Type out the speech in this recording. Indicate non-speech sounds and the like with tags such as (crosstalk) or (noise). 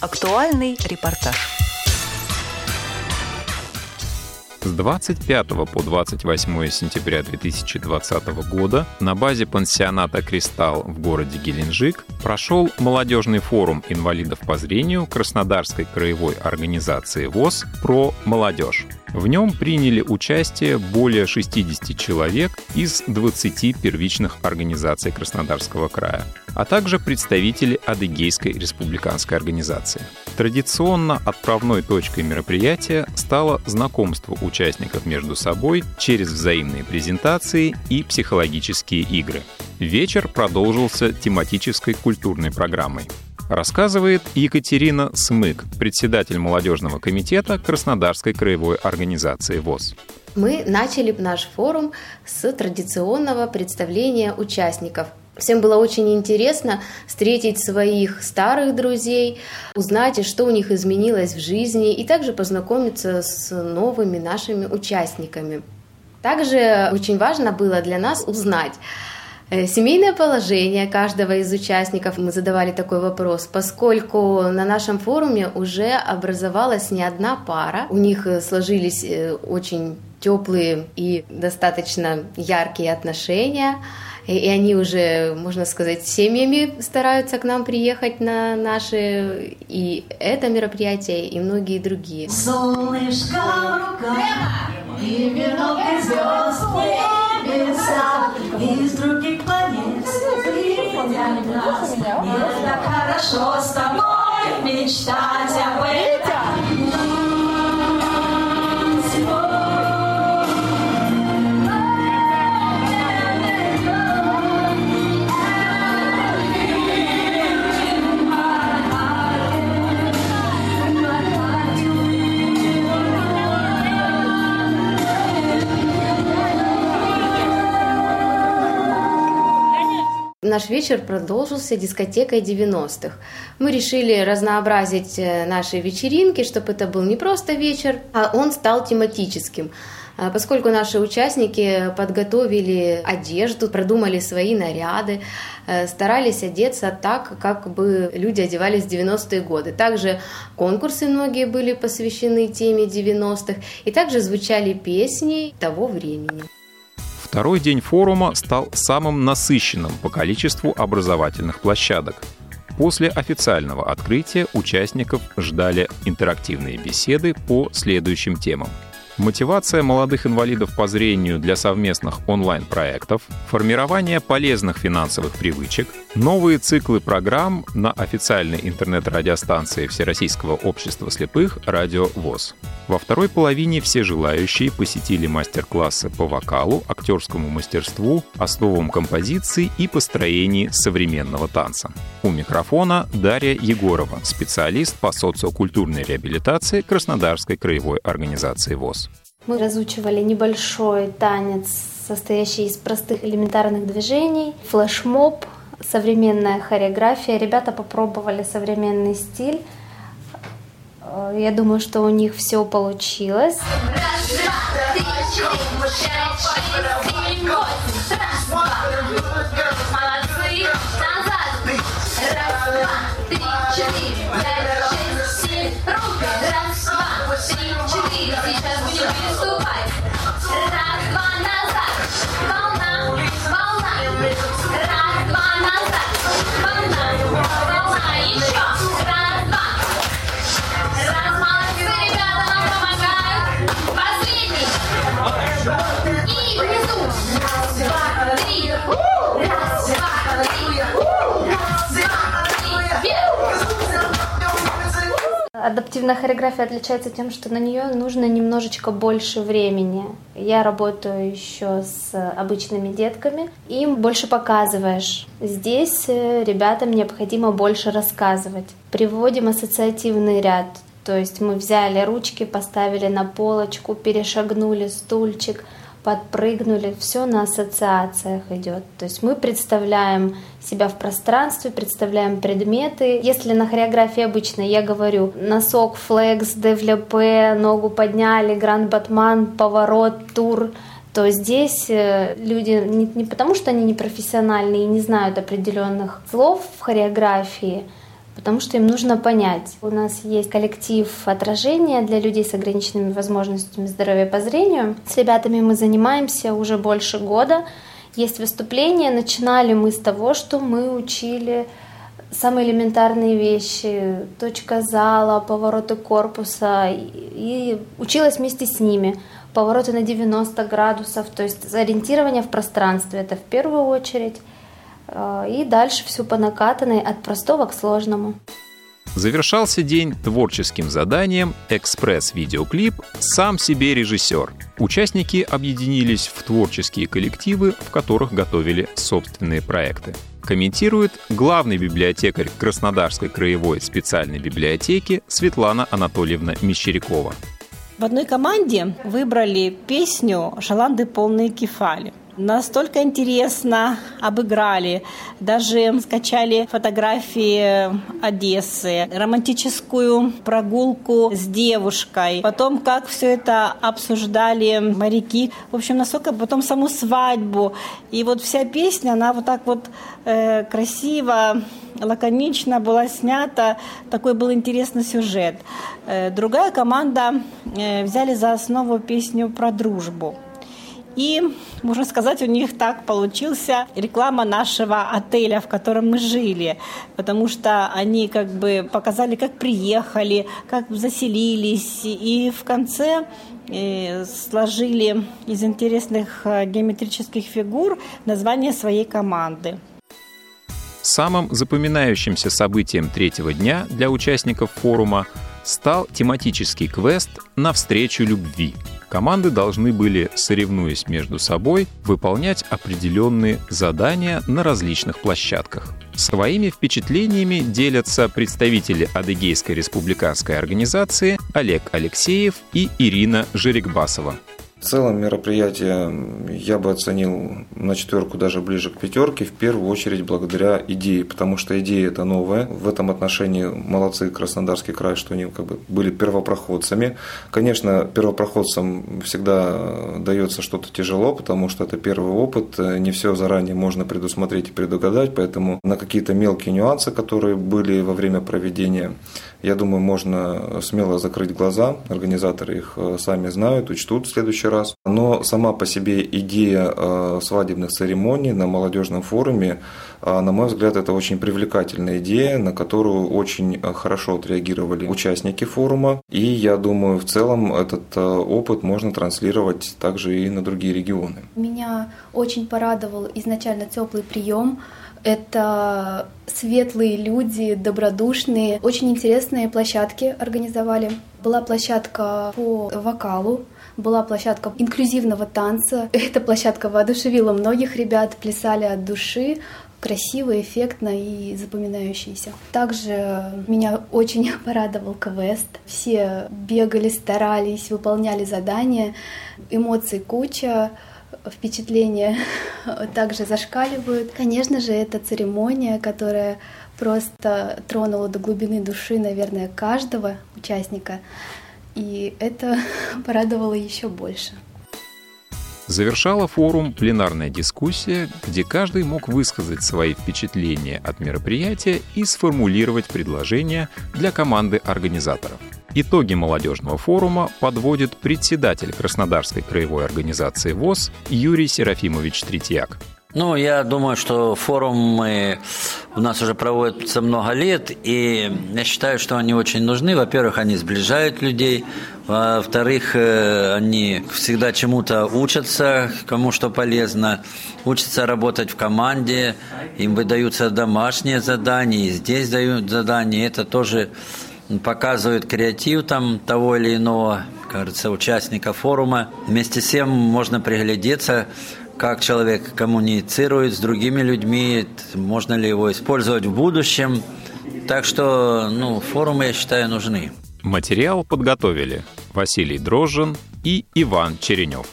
Актуальный репортаж. С 25 по 28 сентября 2020 года на базе пансионата «Кристалл» в городе Геленджик прошел молодежный форум инвалидов по зрению Краснодарской краевой организации ВОЗ «Про молодежь». В нем приняли участие более 60 человек из 20 первичных организаций Краснодарского края, а также представители Адыгейской республиканской организации. Традиционно отправной точкой мероприятия стало знакомство участников между собой через взаимные презентации и психологические игры. Вечер продолжился тематической культурной программой. Рассказывает Екатерина Смык, председатель молодежного комитета Краснодарской краевой организации ВОЗ. Мы начали наш форум с традиционного представления участников. Всем было очень интересно встретить своих старых друзей, узнать, что у них изменилось в жизни, и также познакомиться с новыми нашими участниками. Также очень важно было для нас узнать, семейное положение каждого из участников, мы задавали такой вопрос, поскольку на нашем форуме уже образовалась не одна пара, у них э, сложились э, очень теплые и достаточно яркие отношения, и они уже, можно сказать, семьями стараются к нам приехать на наши и это мероприятие, и многие другие. Солнышко и венок из звезд, небеса, из других планет светят нас. Мне так хорошо с тобой мечтать об этом. Наш вечер продолжился дискотекой 90-х. Мы решили разнообразить э, наши вечеринки, чтобы это был не просто вечер, а он стал тематическим. А поскольку наши участники подготовили одежду, продумали свои наряды, э, старались одеться так, как бы люди одевались в 90-е годы. Также конкурсы многие были посвящены теме 90-х, и также звучали песни того времени. Второй день форума стал самым насыщенным по количеству образовательных площадок. После официального открытия участников ждали интерактивные беседы по следующим темам – мотивация молодых инвалидов по зрению для совместных онлайн-проектов, формирование полезных финансовых привычек, новые циклы программ на официальной интернет-радиостанции Всероссийского общества слепых «Радио ВОЗ». Во второй половине все желающие посетили мастер-классы по вокалу, актерскому мастерству, основам композиции и построении современного танца. У микрофона Дарья Егорова, специалист по социокультурной реабилитации Краснодарской краевой организации ВОЗ. Мы разучивали небольшой танец, состоящий из простых элементарных движений, флешмоб, современная хореография. Ребята попробовали современный стиль. Э, я думаю, что у них все получилось. Раз, два, назад. Волна, волна. Адаптивная хореография отличается тем, что на нее нужно немножечко больше времени. Я работаю еще с обычными детками, им больше показываешь. Здесь э, ребятам необходимо больше рассказывать. Приводим ассоциативный ряд, то есть мы взяли ручки, поставили на полочку, перешагнули стульчик – подпрыгнули, все на ассоциациях идет. То есть мы представляем себя в пространстве, представляем предметы. Если на хореографии обычно я говорю носок, флекс, девлепе, ногу подняли, гранд батман, поворот, тур, то здесь э, люди не, не потому, что они не профессиональные и не знают определенных слов в хореографии, потому что им нужно понять. У нас есть коллектив отражения для людей с ограниченными возможностями здоровья по зрению. С ребятами мы занимаемся уже больше года. Есть выступления. Начинали мы с того, что мы учили самые элементарные вещи, точка зала, повороты корпуса, и училась вместе с ними. Повороты на 90 градусов, то есть ориентирование в пространстве, это в первую очередь. А, и дальше все по накатанной от простого к сложному. Завершался день творческим заданием «Экспресс-видеоклип. Сам себе режиссер». Участники объединились в творческие коллективы, в которых готовили собственные проекты. Комментирует главный библиотекарь Краснодарской краевой специальной библиотеки Светлана Анатольевна Мещерякова. В одной команде выбрали песню «Шаланды полные кефали» настолько интересно обыграли. Даже скачали фотографии Одессы, романтическую прогулку с девушкой. Потом, как все это обсуждали моряки. В общем, насколько потом саму свадьбу. И вот вся песня, она вот так вот э, красиво лаконично была снята, такой был интересный сюжет. Э, другая команда э, взяли за основу песню про дружбу. И, можно сказать, у них так получился реклама нашего отеля, в котором мы жили, потому что они как бы показали, как приехали, как заселились, и в конце э, сложили из интересных э, геометрических фигур название своей команды. Самым запоминающимся событием третьего дня для участников форума стал тематический квест «Навстречу любви», Команды должны были, соревнуясь между собой, выполнять определенные задания на различных площадках. Своими впечатлениями делятся представители Адыгейской республиканской организации Олег Алексеев и Ирина Жирикбасова. В целом мероприятие я бы оценил на четверку, даже ближе к пятерке, в первую очередь благодаря идее, потому что идея это новая. В этом отношении молодцы Краснодарский край, что они как бы были первопроходцами. Конечно, первопроходцам всегда дается что-то тяжело, потому что это первый опыт, не все заранее можно предусмотреть и предугадать, поэтому на какие-то мелкие нюансы, которые были во время проведения, я думаю, можно смело закрыть глаза. Организаторы их э, сами знают, учтут в следующий раз. Но сама по себе идея э, свадебных церемоний на молодежном форуме, э, на мой взгляд, это очень привлекательная идея, на которую очень хорошо отреагировали участники форума. И я думаю, в целом этот опыт можно транслировать также и на другие регионы. Меня очень порадовал изначально теплый прием это светлые люди, добродушные. Очень интересные площадки организовали. Была площадка по вокалу, была площадка инклюзивного танца. (laughs) Эта площадка воодушевила многих ребят, плясали от души, красиво, эффектно и запоминающийся. Также меня очень (laughs) порадовал квест. Все бегали, старались, выполняли задания, эмоций куча впечатления (laughs) также зашкаливают. Конечно же, это церемония, которая просто тронула до глубины души, наверное, каждого участника. И это (laughs) порадовало еще больше. Завершала форум пленарная дискуссия, где каждый мог высказать свои впечатления от мероприятия и сформулировать предложения для команды организаторов. Итоги молодежного форума подводит председатель Краснодарской краевой организации ВОЗ Юрий Серафимович Третьяк. Ну, я думаю, что форумы у нас уже проводятся много лет, и я считаю, что они очень нужны. Во-первых, они сближают людей, во-вторых, э, они всегда чему-то учатся, кому что полезно, учатся работать в команде, им выдаются домашние задания, и здесь дают задания, это тоже показывают креатив там того или иного, кажется, участника форума. Вместе с тем можно приглядеться, как человек коммуницирует с другими людьми, можно ли его использовать в будущем. Так что, ну, форумы, я считаю, нужны. Материал подготовили Василий Дрожжин и Иван Черенев.